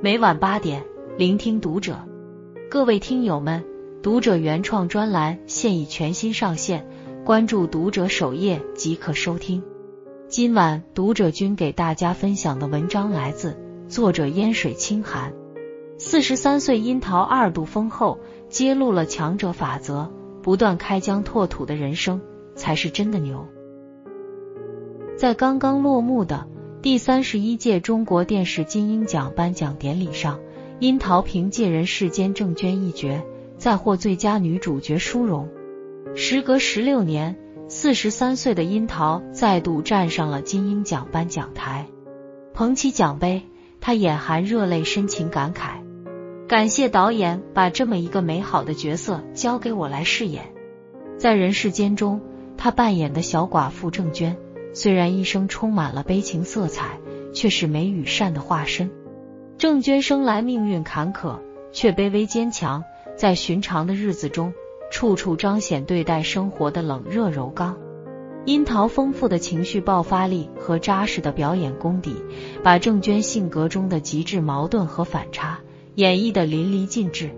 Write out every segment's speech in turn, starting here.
每晚八点，聆听读者。各位听友们，读者原创专栏现已全新上线，关注读者首页即可收听。今晚读者君给大家分享的文章来自作者烟水清寒。四十三岁樱桃二度封后，揭露了强者法则，不断开疆拓土的人生才是真的牛。在刚刚落幕的。第三十一届中国电视金鹰奖颁奖典礼上，樱桃凭借《人世间》郑娟一角，再获最佳女主角殊荣。时隔十六年，四十三岁的樱桃再度站上了金鹰奖颁奖台，捧起奖杯，她眼含热泪，深情感慨：“感谢导演把这么一个美好的角色交给我来饰演。”在《人世间》中，她扮演的小寡妇郑娟。虽然一生充满了悲情色彩，却是美与善的化身。郑娟生来命运坎坷，却卑微坚强，在寻常的日子中，处处彰显对待生活的冷热柔刚。樱桃丰富的情绪爆发力和扎实的表演功底，把郑娟性格中的极致矛盾和反差演绎的淋漓尽致。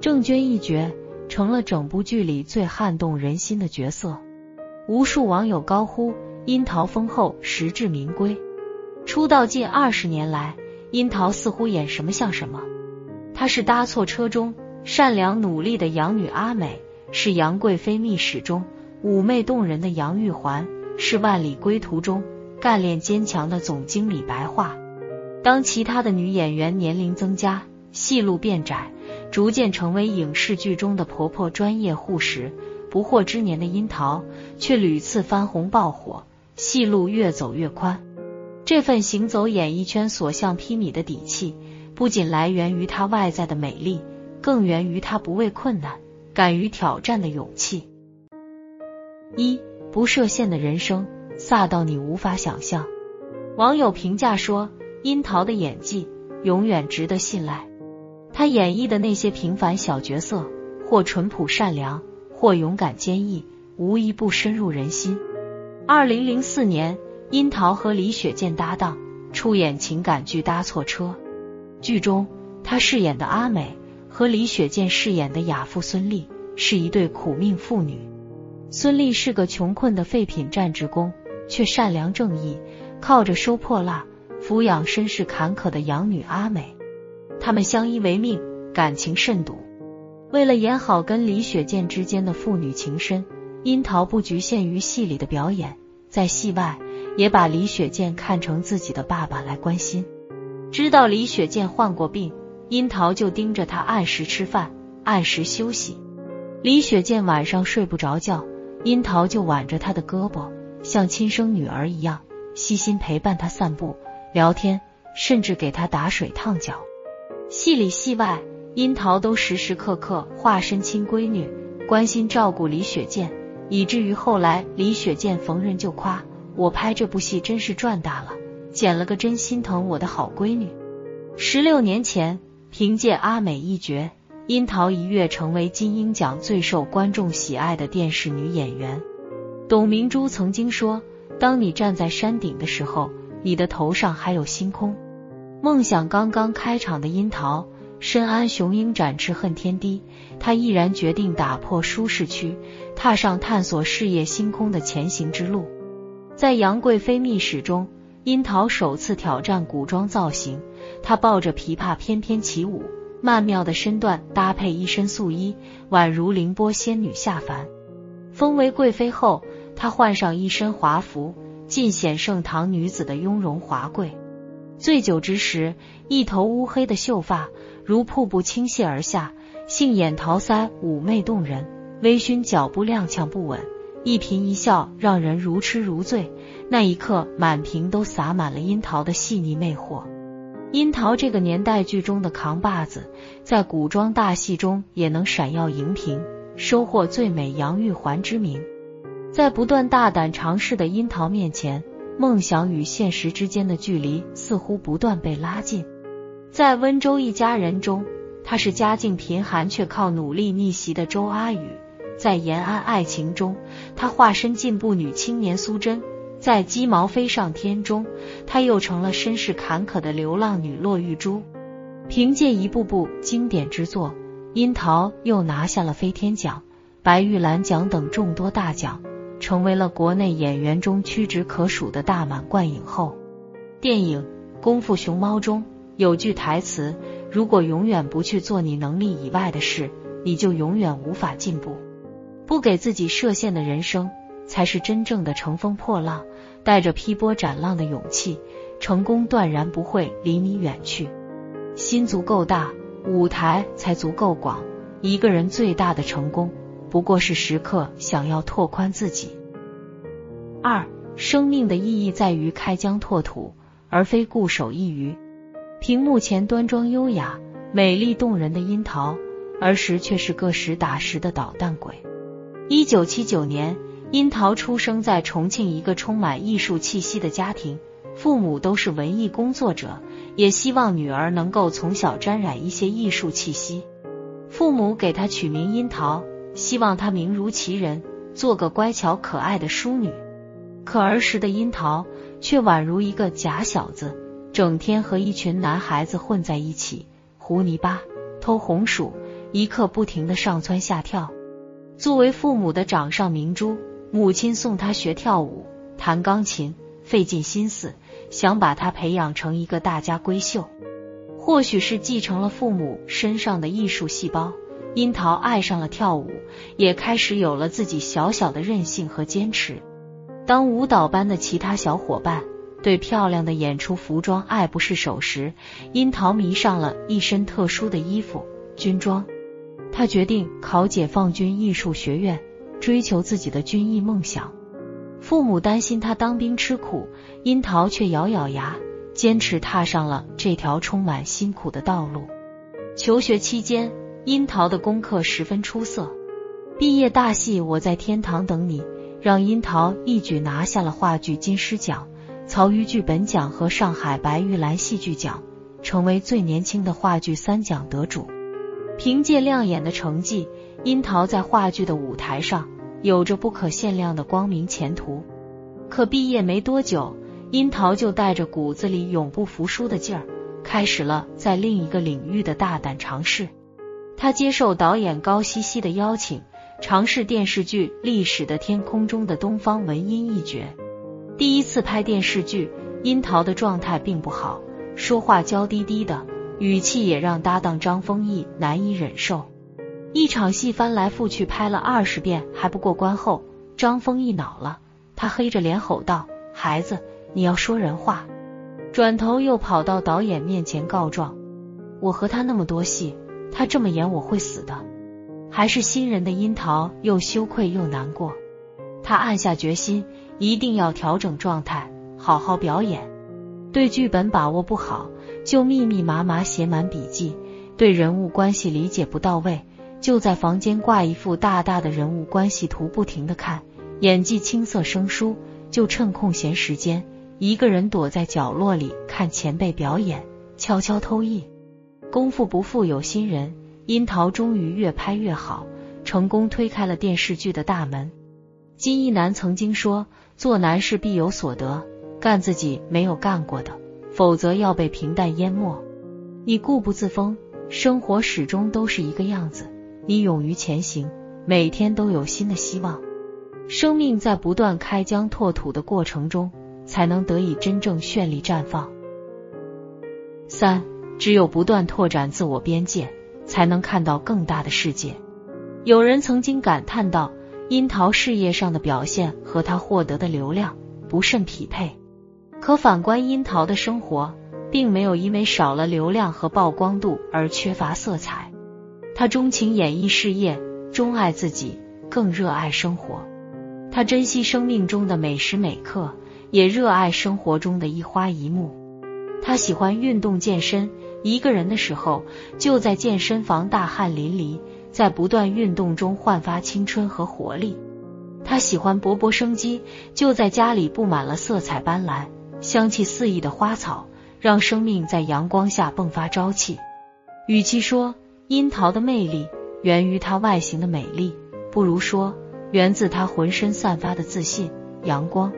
郑娟一角成了整部剧里最撼动人心的角色，无数网友高呼。樱桃封后实至名归。出道近二十年来，樱桃似乎演什么像什么。她是搭错车中善良努力的养女阿美，是杨贵妃秘史中妩媚动人的杨玉环，是万里归途中干练坚强的总经理白桦。当其他的女演员年龄增加，戏路变窄，逐渐成为影视剧中的婆婆、专业户时，不惑之年的樱桃却屡次翻红爆火。戏路越走越宽，这份行走演艺圈所向披靡的底气，不仅来源于她外在的美丽，更源于她不畏困难、敢于挑战的勇气。一不设限的人生，飒到你无法想象。网友评价说：“樱桃的演技永远值得信赖。她演绎的那些平凡小角色，或淳朴善良，或勇敢坚毅，无一不深入人心。”二零零四年，樱桃和李雪健搭档出演情感剧《搭错车》，剧中她饰演的阿美和李雪健饰演的亚父孙俪是一对苦命父女。孙俪是个穷困的废品站职工，却善良正义，靠着收破烂抚养身世坎坷的养女阿美。他们相依为命，感情甚笃。为了演好跟李雪健之间的父女情深。樱桃不局限于戏里的表演，在戏外也把李雪健看成自己的爸爸来关心。知道李雪健患过病，樱桃就盯着他按时吃饭，按时休息。李雪健晚上睡不着觉，樱桃就挽着他的胳膊，像亲生女儿一样细心陪伴他散步、聊天，甚至给他打水烫脚。戏里戏外，樱桃都时时刻刻化身亲闺女，关心照顾李雪健。以至于后来，李雪健逢人就夸我拍这部戏真是赚大了，捡了个真心疼我的好闺女。十六年前，凭借阿美一角，樱桃一跃成为金鹰奖最受观众喜爱的电视女演员。董明珠曾经说：“当你站在山顶的时候，你的头上还有星空。”梦想刚刚开场的樱桃。深谙雄鹰展翅恨天低，他毅然决定打破舒适区，踏上探索事业星空的前行之路。在杨贵妃秘史中，樱桃首次挑战古装造型，她抱着琵琶翩翩起舞，曼妙的身段搭配一身素衣，宛如凌波仙女下凡。封为贵妃后，她换上一身华服，尽显盛唐女子的雍容华贵。醉酒之时，一头乌黑的秀发。如瀑布倾泻而下，杏眼桃腮，妩媚动人；微醺脚步踉跄不稳，一颦一笑让人如痴如醉。那一刻，满屏都洒满了樱桃的细腻魅惑。樱桃这个年代剧中的扛把子，在古装大戏中也能闪耀荧屏，收获最美杨玉环之名。在不断大胆尝试的樱桃面前，梦想与现实之间的距离似乎不断被拉近。在温州一家人中，她是家境贫寒却靠努力逆袭的周阿雨；在延安爱情中，她化身进步女青年苏珍，在《鸡毛飞上天》中，她又成了身世坎坷的流浪女骆玉珠。凭借一部部经典之作，樱桃又拿下了飞天奖、白玉兰奖等众多大奖，成为了国内演员中屈指可数的大满贯影后。电影《功夫熊猫》中有句台词：“如果永远不去做你能力以外的事，你就永远无法进步。不给自己设限的人生，才是真正的乘风破浪。带着劈波斩浪的勇气，成功断然不会离你远去。”心足够大，舞台才足够广。一个人最大的成功，不过是时刻想要拓宽自己。二，生命的意义在于开疆拓土，而非固守一隅。屏幕前端庄优雅、美丽动人的樱桃，儿时却是个实打实的捣蛋鬼。一九七九年，樱桃出生在重庆一个充满艺术气息的家庭，父母都是文艺工作者。也希望女儿能够从小沾染一些艺术气息。父母给她取名樱桃，希望她名如其人，做个乖巧可爱的淑女。可儿时的樱桃却宛如一个假小子，整天和一群男孩子混在一起，糊泥巴、偷红薯，一刻不停的上蹿下跳。作为父母的掌上明珠，母亲送他学跳舞、弹钢琴，费尽心思。想把他培养成一个大家闺秀，或许是继承了父母身上的艺术细胞，樱桃爱上了跳舞，也开始有了自己小小的任性和坚持。当舞蹈班的其他小伙伴对漂亮的演出服装爱不释手时，樱桃迷上了一身特殊的衣服——军装。他决定考解放军艺术学院，追求自己的军艺梦想。父母担心他当兵吃苦，樱桃却咬咬牙，坚持踏上了这条充满辛苦的道路。求学期间，樱桃的功课十分出色，毕业大戏《我在天堂等你》让樱桃一举拿下了话剧金狮奖、曹禺剧本奖和上海白玉兰戏剧奖，成为最年轻的话剧三奖得主。凭借亮眼的成绩，樱桃在话剧的舞台上。有着不可限量的光明前途，可毕业没多久，樱桃就带着骨子里永不服输的劲儿，开始了在另一个领域的大胆尝试。他接受导演高希希的邀请，尝试电视剧《历史的天空》中的东方文音一角。第一次拍电视剧，樱桃的状态并不好，说话娇滴滴的，语气也让搭档张丰毅难以忍受。一场戏翻来覆去拍了二十遍还不过关后，张丰毅恼了，他黑着脸吼道：“孩子，你要说人话！”转头又跑到导演面前告状：“我和他那么多戏，他这么演我会死的。”还是新人的樱桃又羞愧又难过，他暗下决心，一定要调整状态，好好表演。对剧本把握不好，就密密麻麻写满笔记；对人物关系理解不到位。就在房间挂一副大大的人物关系图，不停的看，演技青涩生疏。就趁空闲时间，一个人躲在角落里看前辈表演，悄悄偷艺。功夫不负有心人，樱桃终于越拍越好，成功推开了电视剧的大门。金一南曾经说：“做难事必有所得，干自己没有干过的，否则要被平淡淹没。你固步自封，生活始终都是一个样子。”你勇于前行，每天都有新的希望。生命在不断开疆拓土的过程中，才能得以真正绚丽绽放。三，只有不断拓展自我边界，才能看到更大的世界。有人曾经感叹道：“樱桃事业上的表现和他获得的流量不甚匹配。”可反观樱桃的生活，并没有因为少了流量和曝光度而缺乏色彩。他钟情演艺事业，钟爱自己，更热爱生活。他珍惜生命中的每时每刻，也热爱生活中的一花一木。他喜欢运动健身，一个人的时候就在健身房大汗淋漓，在不断运动中焕发青春和活力。他喜欢勃勃生机，就在家里布满了色彩斑斓、香气四溢的花草，让生命在阳光下迸发朝气。与其说，樱桃的魅力源于它外形的美丽，不如说源自它浑身散发的自信、阳光。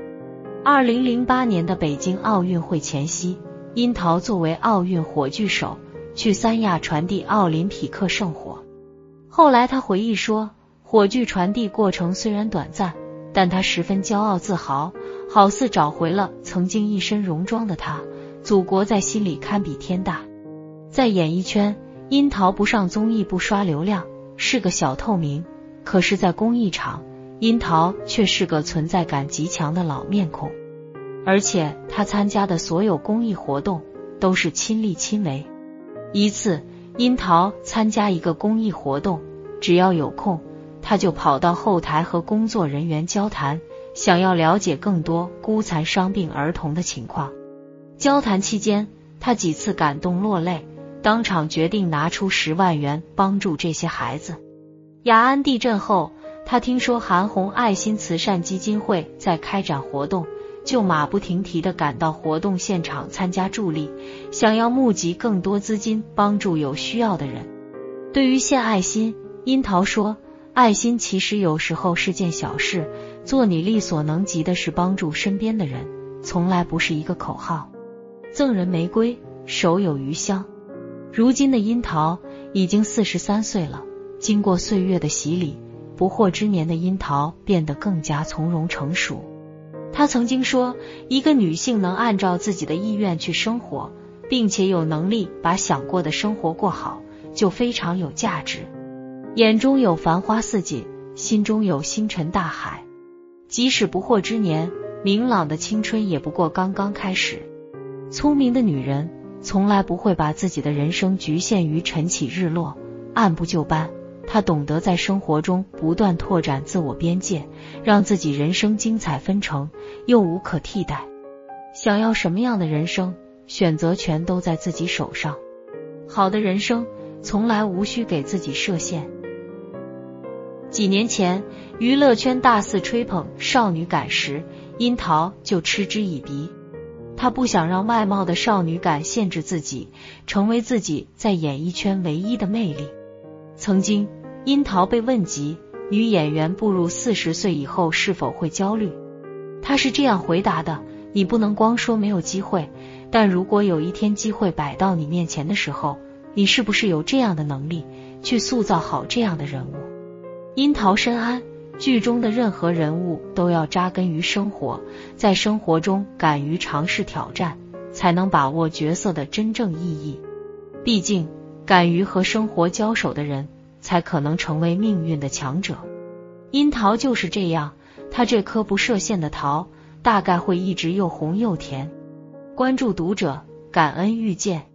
二零零八年的北京奥运会前夕，樱桃作为奥运火炬手去三亚传递奥林匹克圣火。后来他回忆说，火炬传递过程虽然短暂，但他十分骄傲自豪，好似找回了曾经一身戎装的他。祖国在心里堪比天大。在演艺圈，樱桃不上综艺不刷流量，是个小透明；可是，在公益场，樱桃却是个存在感极强的老面孔。而且，他参加的所有公益活动都是亲力亲为。一次，樱桃参加一个公益活动，只要有空，他就跑到后台和工作人员交谈，想要了解更多孤残伤病儿童的情况。交谈期间，他几次感动落泪，当场决定拿出十万元帮助这些孩子。雅安地震后，他听说韩红爱心慈善基金会在开展活动，就马不停蹄的赶到活动现场参加助力，想要募集更多资金帮助有需要的人。对于献爱心，樱桃说：“爱心其实有时候是件小事，做你力所能及的事，帮助身边的人，从来不是一个口号。”赠人玫瑰，手有余香。如今的樱桃已经四十三岁了，经过岁月的洗礼，不惑之年的樱桃变得更加从容成熟。他曾经说：“一个女性能按照自己的意愿去生活，并且有能力把想过的生活过好，就非常有价值。眼中有繁花似锦，心中有星辰大海。即使不惑之年，明朗的青春也不过刚刚开始。”聪明的女人从来不会把自己的人生局限于晨起日落，按部就班。她懂得在生活中不断拓展自我边界，让自己人生精彩纷呈又无可替代。想要什么样的人生，选择权都在自己手上。好的人生从来无需给自己设限。几年前，娱乐圈大肆吹捧少女感时，樱桃就嗤之以鼻。她不想让外貌的少女感限制自己，成为自己在演艺圈唯一的魅力。曾经，樱桃被问及女演员步入四十岁以后是否会焦虑，她是这样回答的：“你不能光说没有机会，但如果有一天机会摆到你面前的时候，你是不是有这样的能力去塑造好这样的人物？”樱桃深谙。剧中的任何人物都要扎根于生活，在生活中敢于尝试挑战，才能把握角色的真正意义。毕竟，敢于和生活交手的人，才可能成为命运的强者。樱桃就是这样，它这颗不设限的桃，大概会一直又红又甜。关注读者，感恩遇见。